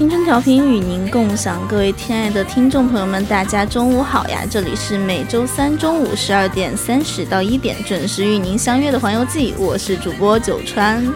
青春调频与您共享，各位亲爱的听众朋友们，大家中午好呀！这里是每周三中午十二点三十到一点准时与您相约的环游记，我是主播九川。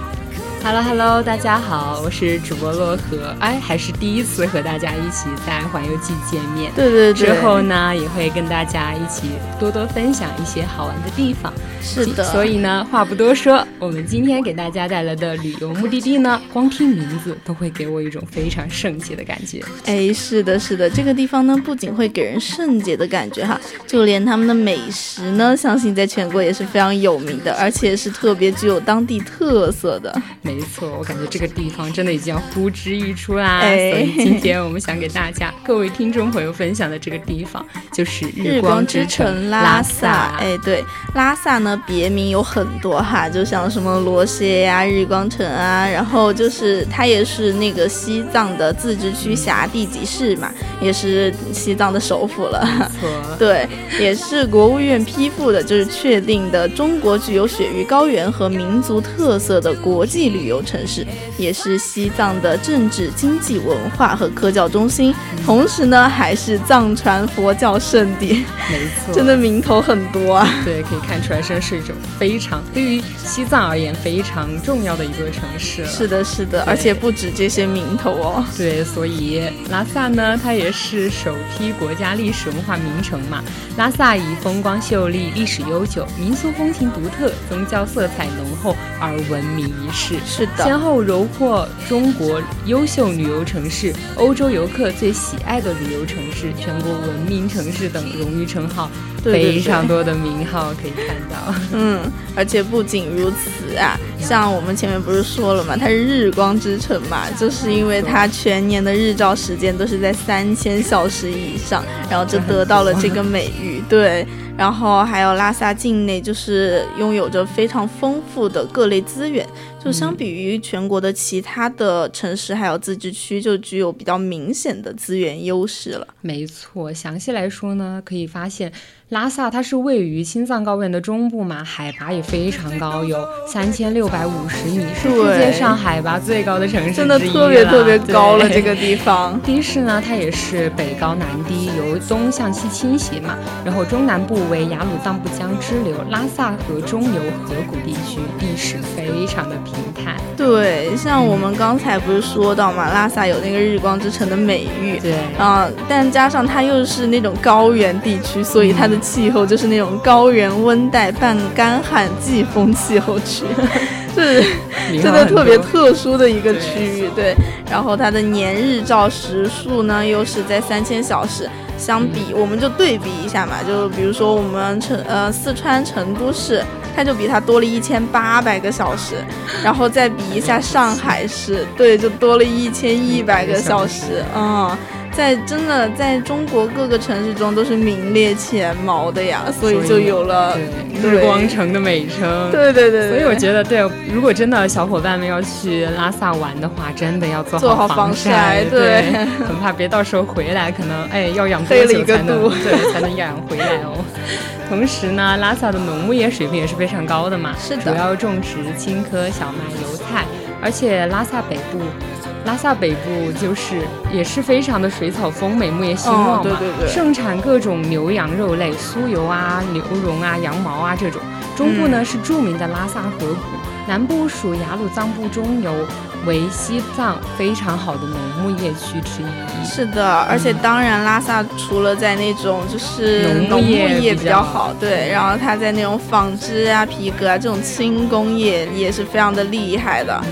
Hello Hello，大家好，我是主播洛河。哎，还是第一次和大家一起在环游记见面。对对对。之后呢，也会跟大家一起多多分享一些好玩的地方。是的。所以呢，话不多说，我们今天给大家带来的旅游目的地呢，光听名字都会给我一种非常圣洁的感觉。哎，是的，是的，这个地方呢，不仅会给人圣洁的感觉哈，就连他们的美食呢，相信在全国也是非常有名的，而且是特别具有当地特色的。没错，我感觉这个地方真的已经要呼之欲出啦。所以今天我们想给大家各位听众朋友分享的这个地方就是日光之城拉萨。哎，对，拉萨呢别名有很多哈，就像什么罗歇呀、日光城啊，然后就是它也是那个西藏的自治区辖地级市嘛，也是西藏的首府了。对，也是国务院批复的，就是确定的中国具有雪域高原和民族特色的国际旅。旅游城市也是西藏的政治、经济、文化和科教中心，同时呢还是藏传佛教圣地。没错，真的名头很多啊。对，可以看出来，这是一种非常对于西藏而言非常重要的一座城市。是的，是的，而且不止这些名头哦。对，所以拉萨呢，它也是首批国家历史文化名城嘛。拉萨以风光秀丽、历史悠久、民俗风情独特、宗教色彩浓厚而闻名于世。是的，先后荣获中国优秀旅游城市、欧洲游客最喜爱的旅游城市、全国文明城市等荣誉称号，非常多的名号可以看到。嗯，而且不仅如此啊，像我们前面不是说了嘛，它是日光之城嘛，就是因为它全年的日照时间都是在三千小时以上，然后就得到了这个美誉。对。然后还有拉萨境内，就是拥有着非常丰富的各类资源，就相比于全国的其他的城市还有自治区，就具有比较明显的资源优势了。没错，详细来说呢，可以发现。拉萨它是位于青藏高原的中部嘛，海拔也非常高，有三千六百五十米，是世界上海拔最高的城市真的特别特别高了这个地方。地势呢，它也是北高南低，由东向西倾斜嘛。然后中南部为雅鲁藏布江支流，拉萨河中游河谷地区，地势非常的平坦。对，像我们刚才不是说到嘛，拉萨有那个日光之城的美誉，对啊，但加上它又是那种高原地区，所以它的气候就是那种高原温带半干旱季风气候区，是真的特别特殊的一个区域。对，然后它的年日照时数呢，又是在三千小时。相比，我们就对比一下嘛，就比如说我们成呃四川成都市，它就比它多了一千八百个小时，然后再比一下上海市，对，就多了一千一百个小时，嗯。在真的在中国各个城市中都是名列前茅的呀，所以就有了日光城的美称。对对对，所以我觉得，对，如果真的小伙伴们要去拉萨玩的话，真的要做好防晒，对，很怕别到时候回来，可能哎要养多久才能 对才能养回来哦。同时呢，拉萨的农牧业水平也是非常高的嘛，是的，主要种植青稞、小麦、油菜，而且拉萨北部。拉萨北部就是也是非常的水草丰美，牧业兴旺嘛，盛产各种牛羊肉类、酥油啊、牛绒啊、羊毛啊这种。中部呢是著名的拉萨河谷，南部属雅鲁藏布中游，为西藏非常好的农牧业区之一。是的，而且当然拉萨除了在那种就是农牧业比较好，对，然后它在那种纺织啊、皮革啊这种轻工业也是非常的厉害的。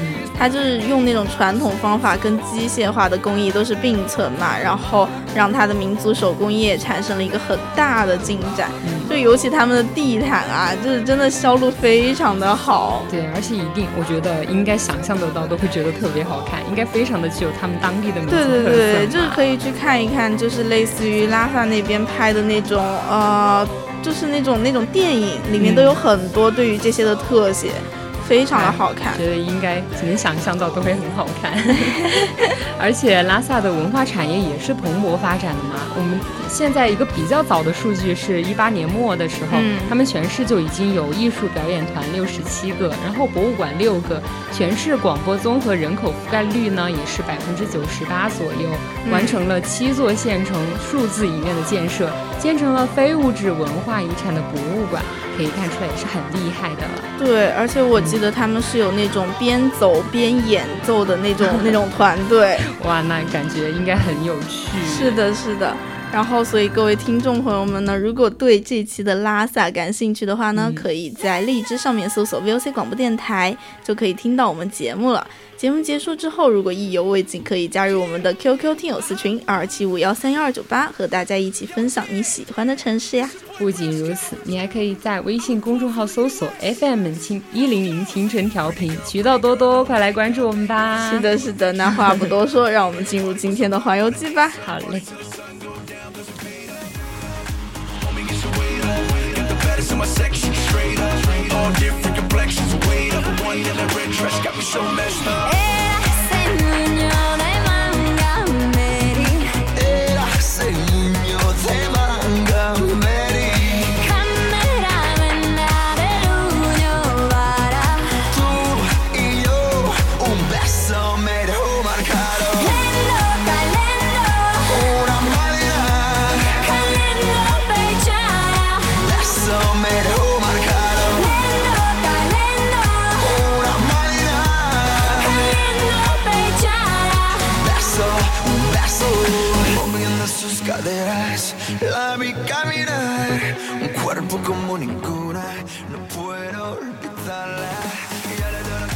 它就是用那种传统方法跟机械化的工艺都是并存嘛，然后让它的民族手工业产生了一个很大的进展。就尤其他们的地毯啊，就是真的销路非常的好。对，而且一定，我觉得应该想象得到，都会觉得特别好看，应该非常的具有他们当地的民族特色。对对对，就是可以去看一看，就是类似于拉萨那边拍的那种，呃，就是那种那种电影里面都有很多对于这些的特写。非常的好看，觉得应该能想象到都会很好看。而且拉萨的文化产业也是蓬勃发展的嘛。我们现在一个比较早的数据是一八年末的时候，他们全市就已经有艺术表演团六十七个，然后博物馆六个，全市广播综合人口覆盖率呢也是百分之九十八左右，完成了七座县城数字影院的建设，建成了非物质文化遗产的博物馆。可以看出来也是很厉害的了。对，而且我记得他们是有那种边走边演奏的那种 那种团队。哇，那感觉应该很有趣。是的，是的。然后，所以各位听众朋友们呢，如果对这期的拉萨感兴趣的话呢，可以在荔枝上面搜索 VOC 广播电台，就可以听到我们节目了。节目结束之后，如果意犹未尽，可以加入我们的 QQ 听友四群二七五幺三幺二九八，和大家一起分享你喜欢的城市呀。不仅如此，你还可以在微信公众号搜索 FM 清一零零清晨调频，渠道多多，快来关注我们吧。是的，是的，那话不多说，让我们进入今天的环游记吧。好嘞。my section straight up. All different complexions, weight up. One yellow red dress got me so messed up. Hey.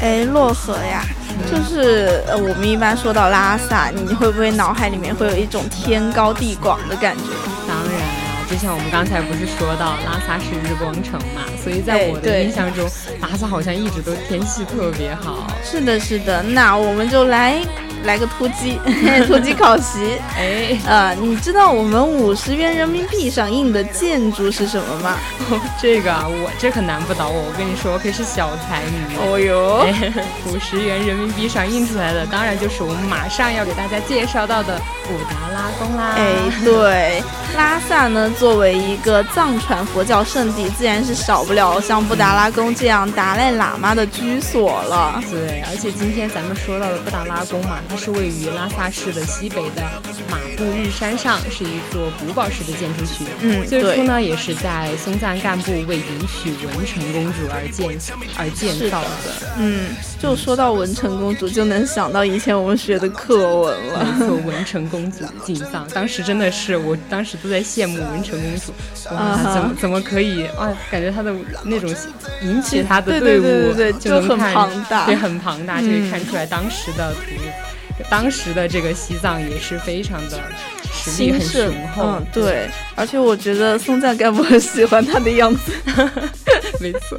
哎，洛河呀，就是呃，我们一般说到拉萨，你会不会脑海里面会有一种天高地广的感觉？当然啊，就像我们刚才不是说到拉萨是日光城嘛，所以在我的印象中，拉萨好像一直都天气特别好。是的，是的，那我们就来。来个突击，突击考习。哎，呃，你知道我们五十元人民币上印的建筑是什么吗？这个啊，我这可难不倒我。我跟你说，我可是小才女。哦哟，五十元人民币上印出来的，当然就是我们马上要给大家介绍到的布达拉宫啦。哎，对，拉萨呢，作为一个藏传佛教圣地，自然是少不了像布达拉宫这样达赖喇嘛的居所了。对，而且今天咱们说到的布达拉宫嘛。是位于拉萨市的西北的马布日山上，是一座古堡式的建筑群。嗯，最初呢，也是在松赞干布为迎娶文成公主而建而建造的。嗯，就说到文成公主，就能想到以前我们学的课文了。没错，文成公主进藏，当时真的是，我当时都在羡慕文成公主。哇，怎么怎么可以啊？感觉她的那种引起她的队伍就很庞大，对，很庞大，就可以看出来当时的图。当时的这个西藏也是非常的实力很雄厚，嗯，对，而且我觉得松赞干布很喜欢他的样子，没错。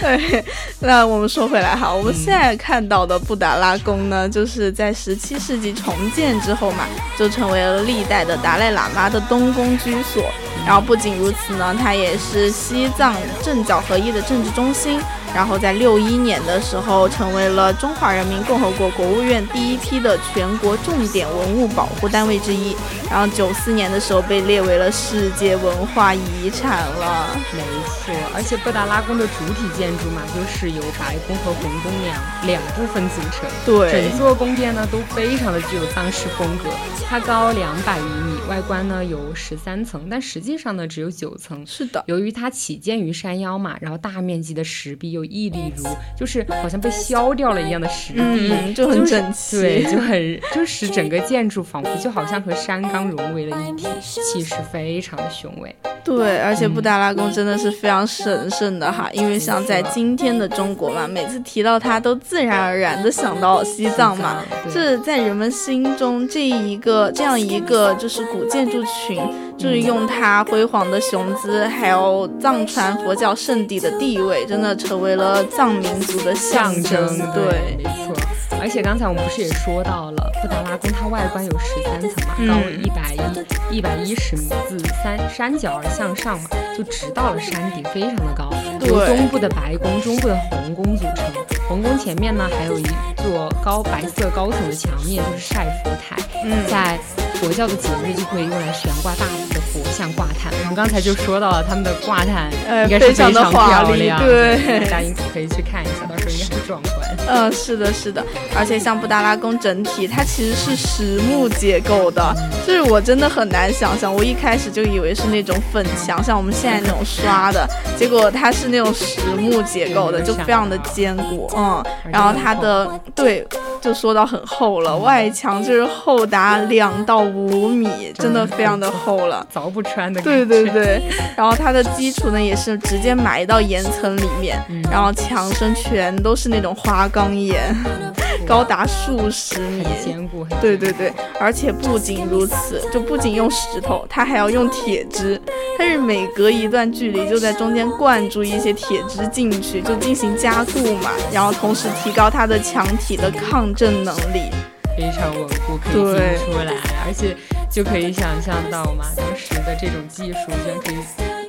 对，那我们说回来哈，我们现在看到的布达拉宫呢，就是在十七世纪重建之后嘛，就成为了历代的达赖喇嘛的东宫居所。然后不仅如此呢，它也是西藏政教合一的政治中心。然后在六一年的时候，成为了中华人民共和国国务院第一批的全国重点文物保护单位之一。然后九四年的时候被列为了世界文化遗产了。没错，而且布达拉宫的主体建筑嘛，就是由白宫和红宫两两部分组成。对，整座宫殿呢都非常的具有藏式风格。它高两百余米，外观呢有十三层，但实际上呢只有九层。是的，由于它起建于山腰嘛，然后大面积的石壁又屹立如，就是好像被削掉了一样的石壁，就很整齐，对，就很就使整个建筑仿佛就好像和山冈融为了一体，气势非常的雄伟。对，而且布达拉宫真的是非常神圣的哈，因为像在今天的中国嘛，每次提到它都自然而然的想到西藏嘛，这在人们心中这一个这样一个就是古建筑群，就是用它辉煌的雄姿，还有藏传佛教圣地的地位，真的成为了藏民族的象征。对，没错。而且刚才我们不是也说到了布达拉宫，它外观有十三层嘛，高一百一一百一十米，自山山脚而向上嘛，就直到了山顶，非常的高。由东部的白宫、中部的红宫组成。红宫前面呢，还有一座高白色高层的墙面，就是晒佛台。嗯，在佛教的节日就可以用来悬挂大幅的佛像挂毯。我们刚才就说到了他们的挂毯，应该是非常的漂亮，对，大家可以去看一下，到时候应该很壮观。嗯，是的，是的。而且像布达拉宫整体，它其实是实木结构的，就是我真的很难想象，我一开始就以为是那种粉墙，像我们现在那种刷的，结果它是那种实木结构的，就非常的坚固。嗯，然后它的对，就说到很厚了，外墙就是厚达两到五米，真的非常的厚了，凿不穿的。对对对，然后它的基础呢也是直接埋到岩层里面，然后墙身全都是那种花岗岩。高达数十米，坚固。对对对，而且不仅如此，就不仅用石头，它还要用铁枝，它是每隔一段距离就在中间灌注一些铁枝进去，就进行加固嘛，然后同时提高它的墙体的抗震能力，非常稳固，可以听出来，而且就可以想象到嘛，当时的这种技术居然可以。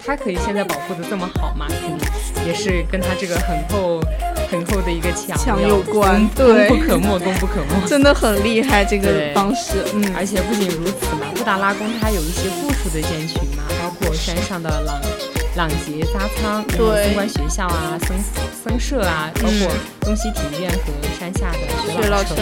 它可以现在保护的这么好嘛？肯定也是跟它这个很厚、很厚的一个墙墙有关，对，功不可没，功不可没，真的很厉害这个方式。嗯，而且不仅如此嘛，布达拉宫它有一些附属的建群嘛，包括山上的朗朗杰扎仓、对，参观学校啊、僧僧舍啊，包括东西体院和山下的雪老城，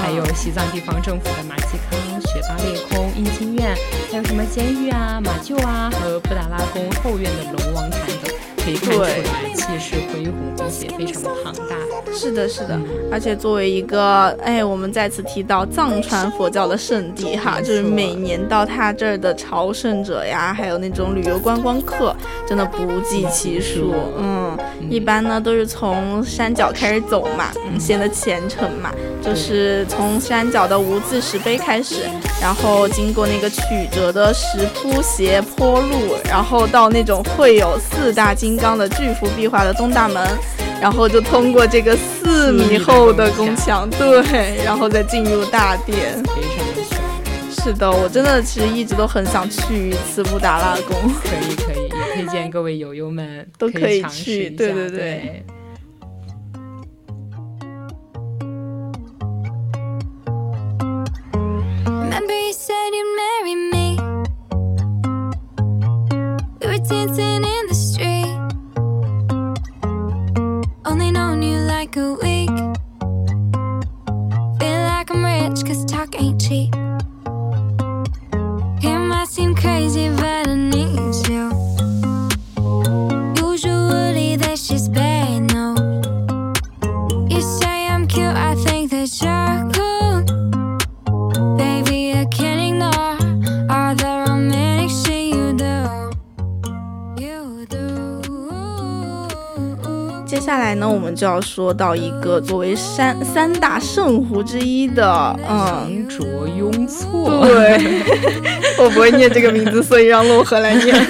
还有西藏地方政府的马吉康、雪巴列空、印经院，还有什么监狱啊、马厩啊和布达拉宫。后院的龙王坛等，可以看出来气势恢宏，并且非常的庞大。是的，是的。而且作为一个，哎，我们再次提到藏传佛教的圣地哈，就是每年到他这儿的朝圣者呀，还有那种旅游观光客，真的不计其数。嗯，一般呢都是从山脚开始走嘛，显得虔诚嘛。就是从山脚的无字石碑开始，然后经过那个曲折的石铺斜坡路，然后到那种会有四大刚的巨幅壁画的东大门，然后就通过这个四米厚的宫墙，对，然后再进入大殿。是的，我真的其实一直都很想去一次布达拉宫。可以可以，也推荐各位友友们都可以去。对对对。a week. Feel like I'm rich, cause talk ain't cheap. 就要说到一个作为三三大圣湖之一的，嗯，卓雍措。对，我不会念这个名字，所以让洛河来念。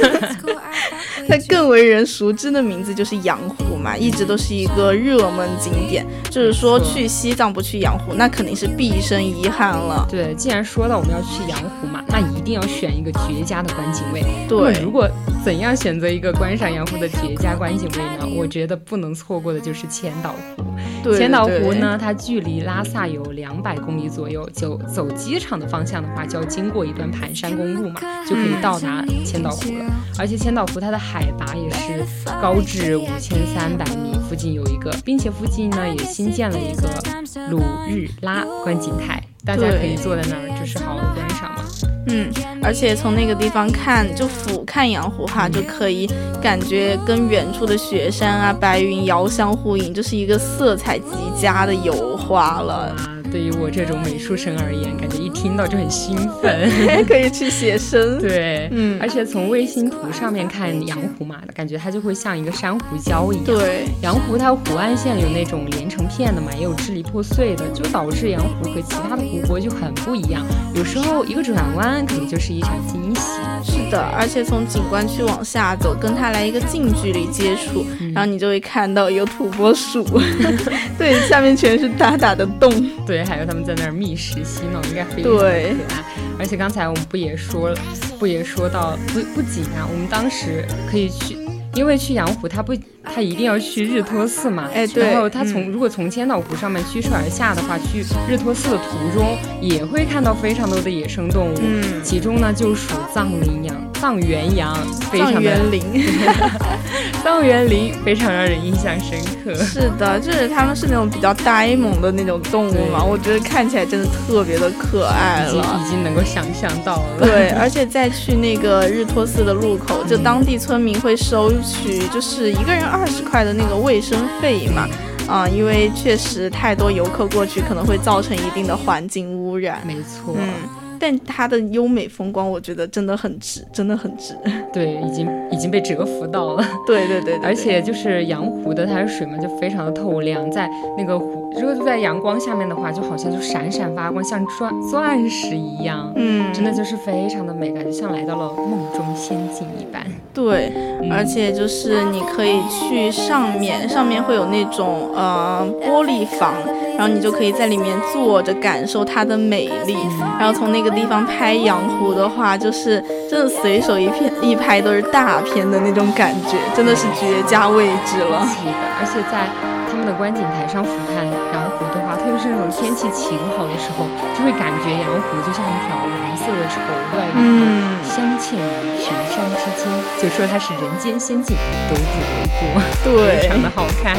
它更为人熟知的名字就是羊湖嘛，一直都是一个热门景点。就是说去西藏不去羊湖，那肯定是毕生遗憾了。对，既然说到我们要去羊湖嘛，那一定要选一个绝佳的观景位。对，如果怎样选择一个观赏羊湖的绝佳观景位呢？我觉得不能错过的就是千岛湖。千岛湖呢，它距离拉萨有两百公里左右，就走机场的方向的话，就要经过一段盘山公路嘛，就可以到达千岛湖了。而且千岛湖它的海拔也是高至五千三百米，附近有一个，并且附近呢也新建了一个鲁日拉观景台，大家可以坐在那儿，就是好好观赏嘛。嗯，而且从那个地方看，就俯瞰羊湖哈，就可以感觉跟远处的雪山啊、白云遥相呼应，就是一个色彩极佳的油画了。对于我这种美术生而言，感觉一听到就很兴奋，可以去写生。对，嗯，而且从卫星图上面看羊湖嘛，感觉它就会像一个珊瑚礁一样。对，羊湖它湖岸线有那种连成片的嘛，也有支离破碎的，就导致羊湖和其他的湖泊就很不一样。有时候一个转弯可能就是一场惊喜。是的，而且从景观区往下走，跟它来一个近距离接触，然后你就会看到有土拨鼠，对，下面全是大大的洞，对，还有他们在那儿觅食嬉闹，应该非常可爱。而且刚才我们不也说了，不也说到不不仅啊，我们当时可以去。因为去阳湖，他不，他一定要去日托寺嘛。哎，对。然后他从如果从千岛湖上面驱车而下的话，去日托寺的途中也会看到非常多的野生动物。嗯。其中呢，就属藏羚羊、藏原羊，藏原羚。藏原羚非常让人印象深刻。是的，就是他们是那种比较呆萌的那种动物嘛，我觉得看起来真的特别的可爱了。已经能够想象到了。对，而且再去那个日托寺的路口，就当地村民会收。取就是一个人二十块的那个卫生费嘛，啊，因为确实太多游客过去，可能会造成一定的环境污染。没错，嗯。但它的优美风光，我觉得真的很值，真的很值。对，已经已经被折服到了。对对对，而且就是阳湖的它的水嘛，就非常的透亮，在那个湖，如果在阳光下面的话，就好像就闪闪发光，像钻钻石一样。嗯，真的就是非常的美，感觉像来到了梦中仙境一般。对，而且就是你可以去上面，上面会有那种呃玻璃房，然后你就可以在里面坐着感受它的美丽，然后从那个。地方拍阳湖的话，就是真的随手一片一拍都是大片的那种感觉，真的是绝佳位置了。而且在他们的观景台上俯瞰羊湖的话，特别是那种天气晴好的时候，就会感觉羊湖就像一条蓝色的绸缎一样，镶嵌于群山之间，就说它是人间仙境都不为过。对，非常的好看。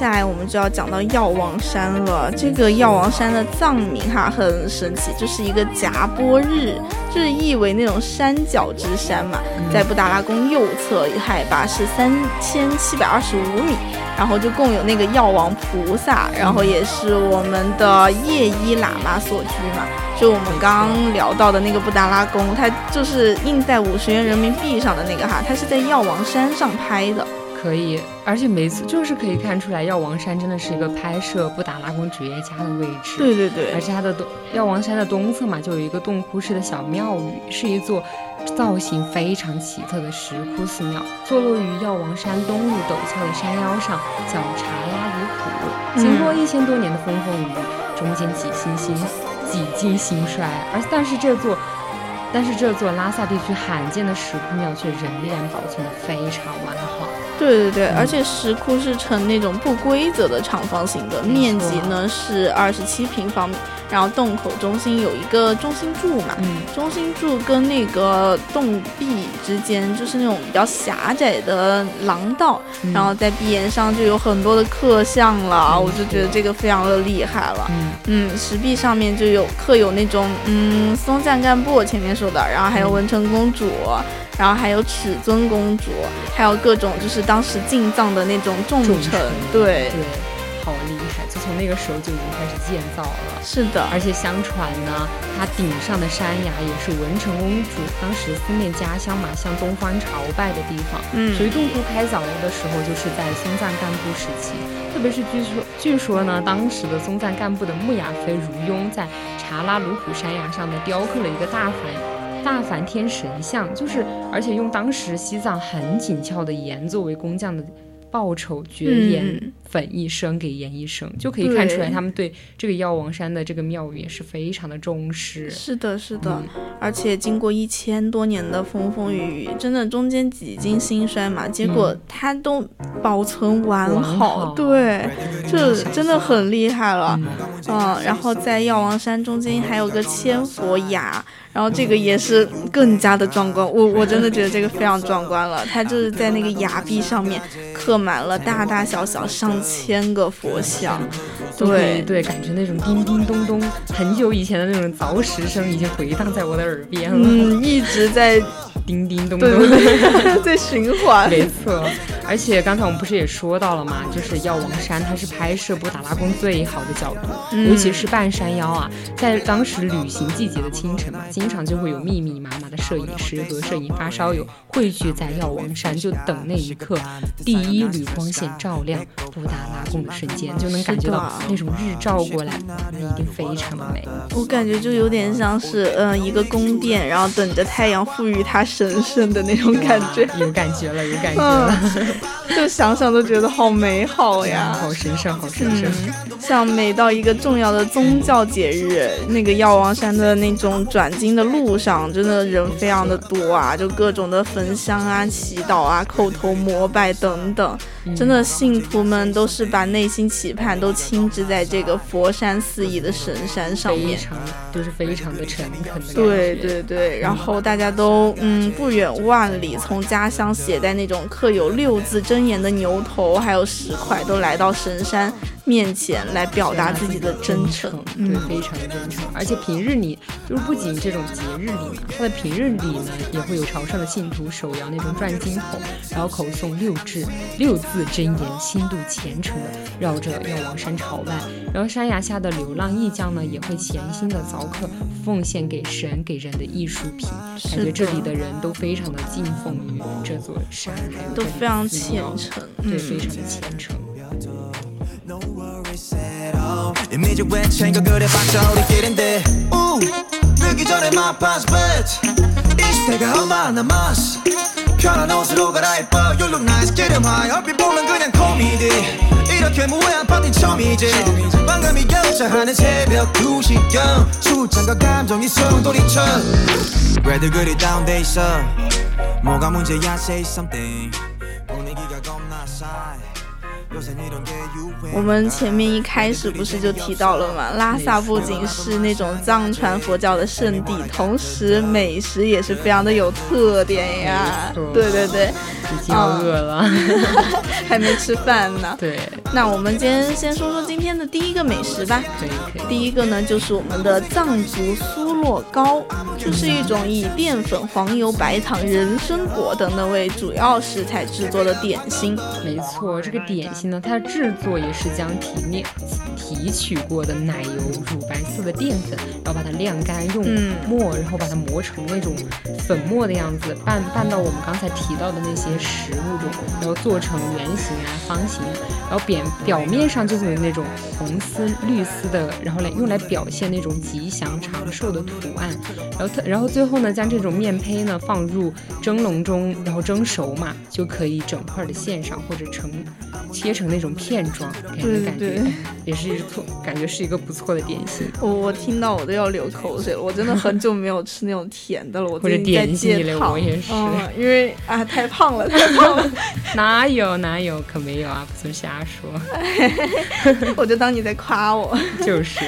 下来我们就要讲到药王山了。这个药王山的藏名哈很神奇，就是一个夹波日，就是意为那种山脚之山嘛。在布达拉宫右侧，海拔是三千七百二十五米，然后就共有那个药王菩萨，然后也是我们的夜依喇嘛所居嘛。就我们刚刚聊到的那个布达拉宫，它就是印在五十元人民币上的那个哈，它是在药王山上拍的。可以，而且每次就是可以看出来，药王山真的是一个拍摄布达拉宫职业家的位置。对对对，而且它的东药王山的东侧嘛，就有一个洞窟式的小庙宇，是一座造型非常奇特的石窟寺庙，坐落于药王山东麓陡峭的山腰上，叫查拉鲁普。经过一千多年的风风雨雨，中间几星星几经兴衰，而但是这座。但是这座拉萨地区罕见的石窟庙却仍然保存得非常完好。对对对，而且石窟是呈那种不规则的长方形的，面积呢是二十七平方米。然后洞口中心有一个中心柱嘛，中心柱跟那个洞壁之间就是那种比较狭窄的廊道，然后在壁岩上就有很多的刻像了，我就觉得这个非常的厉害了。嗯，石壁上面就有刻有那种嗯松赞干布前面说的，然后还有文成公主，然后还有尺尊公主，还有各种就是当时进藏的那种重臣，对。好厉害！就从那个时候就已经开始建造了。是的，而且相传呢，它顶上的山崖也是文成公主当时思念家乡嘛，向东方朝拜的地方。嗯，所以洞窟开凿的时候就是在松赞干布时期。特别是据说，据说呢，当时的松赞干布的木雅妃如雍在查拉鲁普山崖上呢，雕刻了一个大梵大梵天神像，就是而且用当时西藏很紧俏的盐作为工匠的。报酬绝岩粉一生给颜一生，就可以看出来他们对这个药王山的这个庙宇也是非常的重视。是的，是的，而且经过一千多年的风风雨雨，真的中间几经兴衰嘛，结果它都保存完好，对，这真的很厉害了。嗯，然后在药王山中间还有个千佛崖。然后这个也是更加的壮观，我我真的觉得这个非常壮观了。它就是在那个崖壁上面刻满了大大小小上千个佛像，对对，感觉那种叮叮咚咚，很久以前的那种凿石声已经回荡在我的耳边了，嗯，一直在。叮叮咚咚，在循环。没错，而且刚才我们不是也说到了吗？就是药王山，它是拍摄布达拉宫最好的角度，尤其是半山腰啊，在当时旅行季节的清晨嘛，经常就会有密密麻麻的摄影师和摄影发烧友汇聚在药王山，就等那一刻第一缕光线照亮布达拉宫的瞬间，就能感觉到那种日照过来，那一定非常的美。我感觉就有点像是，嗯，一个宫殿，然后等着太阳赋予它。神圣的那种感觉，有感觉了，有感觉了，就想想都觉得好美好呀，好神圣，好神圣。像每到一个重要的宗教节日，那个药王山的那种转经的路上，真的人非常的多啊，就各种的焚香啊、祈祷啊、叩头膜拜等等。真的，信徒们都是把内心期盼都倾注在这个佛山四溢的神山上面，非常都是非常的诚恳的对对对，然后大家都嗯不远万里，从家乡携带那种刻有六字真言的牛头还有石块，都来到神山。面前来表达自己的真诚，对，非常的真诚。而且平日里，就是不仅这种节日里嘛，他的平日里呢，也会有朝圣的信徒手摇那种转经筒，然后口诵六字六字真言，心度虔诚的绕着药王山朝拜。然后山崖下的流浪艺匠呢，也会潜心的凿刻，奉献给神给人的艺术品。感觉这里的人都非常的敬奉于这座山，还有都非常虔诚，对，非常的虔诚。 이미지 외친 거 그래봤자 우리끼린데. 우 늦기 전에 my pass bitch 이 시대가 얼마 남았어 편한 옷으로 갈아입어. You look nice. 기름하여 얼핏 보면 그냥 코미디. 이렇게 무해한 파티 처음이지. 방금이 결자하는 새벽 2시경. 술잔과 감정이 소용돌이쳐. 왜들 그리 다운돼 있어 뭐가 문제야 say something 我们前面一开始不是就提到了吗？拉萨不仅是那种藏传佛教的圣地，同时美食也是非常的有特点呀。对对对，已经饿了，还没吃饭呢。对，那我们今天先说说今天的第一个美食吧。可以可以。第一个呢，就是我们的藏族酥酪糕，就是一种以淀粉、黄油、白糖、人参果等等为主要食材制作的点心。没错，这个点心呢。它的制作也是将提炼、提取过的奶油、乳白色的淀粉，然后把它晾干，用磨，然后把它磨成那种粉末的样子，拌拌到我们刚才提到的那些食物中，然后做成圆形啊、方形，然后表表面上就会有那种红丝、绿丝的，然后来用来表现那种吉祥长寿的图案，然后它，然后最后呢，将这种面胚呢放入蒸笼中，然后蒸熟嘛，就可以整块的线上或者成切。成那种片状，给人感觉 也是一错，感觉是一个不错的点心。我我听到我都要流口水了，我真的很久没有吃那种甜的了。我或者点心类，我也是，因为啊太胖了。哪有哪有，可没有啊，不是瞎说。我就当你在夸我。就是。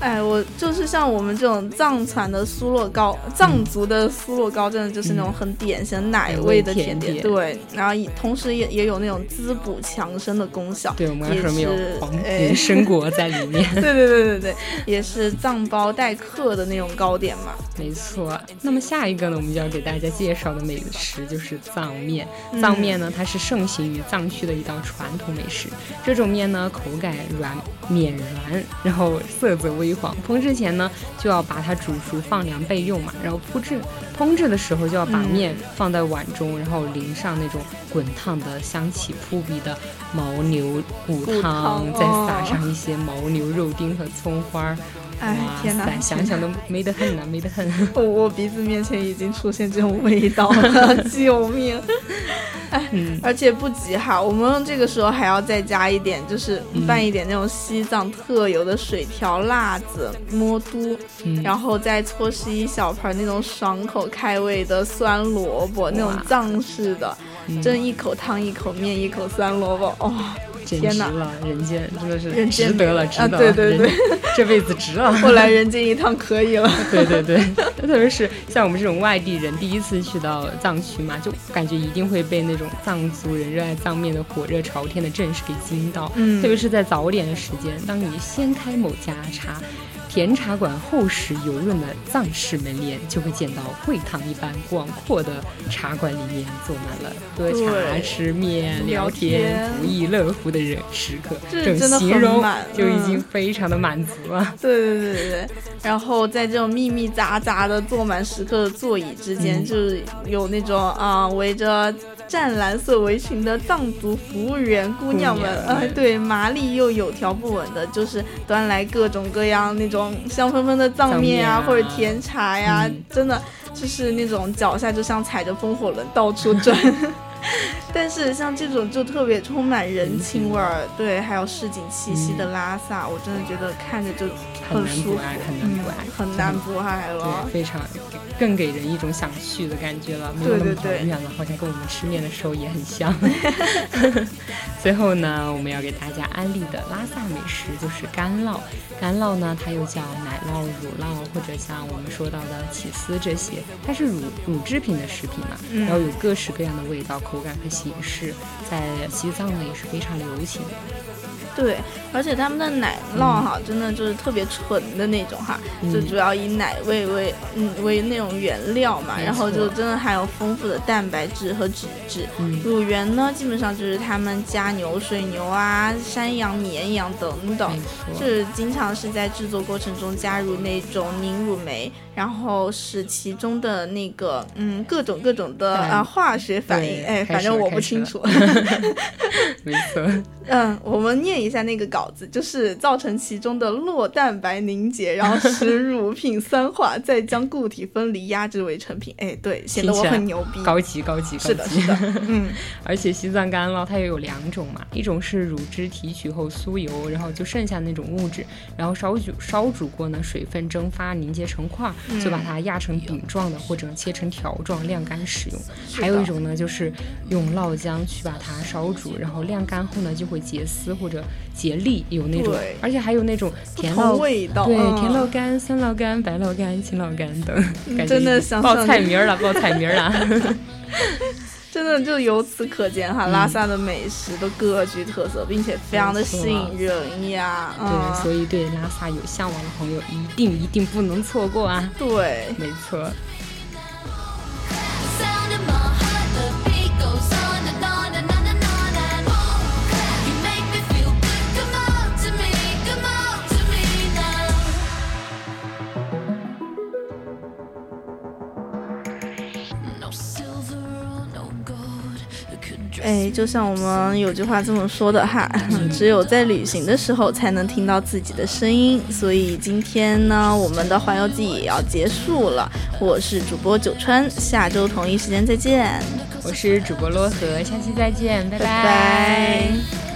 哎，我就是像我们这种藏传的酥洛糕，藏族的酥洛糕，真的就是那种很典型奶味的甜点。对，然后同时也也有那种滋补强身的功效。对，我们还说没有黄人参果在里面。对对对对对，也是藏包待客的那种糕点嘛。没错。那么下一个呢，我们就要给大家介绍的美食就是藏面。藏面呢，它是盛行于藏区的一道传统美食。这种面呢，口感软绵软，然后色泽微。烹制前呢，就要把它煮熟放凉备用嘛。然后铺制烹制的时候，就要把面放在碗中，然后淋上那种滚烫的、香气扑鼻的牦牛骨汤，再撒上一些牦牛肉丁和葱花。哎，天哪，想想都美得很呐，美得很。我我鼻子面前已经出现这种味道了，救命！哎，而且不急哈，我们这个时候还要再加一点，就是拌一点那种西藏特有的水调辣子、魔都，然后再搓湿一小盆那种爽口开胃的酸萝卜，那种藏式的，真一口汤一口面一口酸萝卜，哦。简直了，人间真的是值得了，值得了，对对对，这辈子值了。后来人间一趟可以了。对 对对，特别是像我们这种外地人，第一次去到藏区嘛，就感觉一定会被那种藏族人热爱藏面的火热朝天的阵势给惊到。嗯，特别是在早点的时间，当你掀开某家茶。甜茶馆厚实油润的藏式门帘，就会见到会堂一般广阔的茶馆里面坐满了喝茶、吃面、聊天、不亦乐乎的人食客。这种形容就已经非常的满足了。对对对对对。然后在这种密密匝匝的坐满食客的座椅之间，就是有那种啊围着。湛蓝色围裙的藏族服务员姑娘们，呃，对，麻利又有条不紊的，就是端来各种各样那种香喷喷的藏面啊，或者甜茶呀，真的就是那种脚下就像踩着风火轮到处转。但是像这种就特别充满人情味儿，对，还有市井气息的拉萨，我真的觉得看着就很舒服，很难不爱，很难不爱了，非常更给人一种想去的感觉了，没有那么遥远了，好像跟我们吃面的时候也很像。最后呢，我们要给大家安利的拉萨美食就是干酪，干酪呢，它又叫奶酪、乳酪或者像我们说到的起司这些，它是乳乳制品的食品嘛，然后有各式各样的味道。口感和形式，在西藏呢也是非常流行。对，而且他们的奶酪哈，真的就是特别纯的那种哈，就主要以奶味为嗯为那种原料嘛，然后就真的含有丰富的蛋白质和脂质。乳源呢，基本上就是他们家牛、水牛啊、山羊、绵羊等等，就是经常是在制作过程中加入那种凝乳酶，然后使其中的那个嗯各种各种的啊化学反应，哎，反正我不清楚。没错。嗯，我们念一下那个稿子，就是造成其中的酪蛋白凝结，然后使乳品酸化，再将固体分离压制为成品。哎，对，显得我很牛逼，高级高级。是的，是的。嗯，而且西藏干酪它也有两种嘛，一种是乳汁提取后酥油，然后就剩下那种物质，然后烧煮烧煮过呢，水分蒸发凝结成块，就把它压成饼状的，或者切成条状晾干使用。还有一种呢，就是用酪浆去把它烧煮，然后晾干后呢，就会。结丝或者杰粒，有那种，而且还有那种甜酪味道，对，甜酪干、酸酪干、白酪干、青酪干等，感真的想报菜名了，报菜名了，真的就由此可见哈，拉萨的美食都各具特色，并且非常的吸引人呀。对，所以对拉萨有向往的朋友，一定一定不能错过啊。对，没错。哎，就像我们有句话这么说的哈，只有在旅行的时候才能听到自己的声音。所以今天呢，我们的环游记也要结束了。我是主播九川，下周同一时间再见。我是主播洛河，下期再见，拜拜。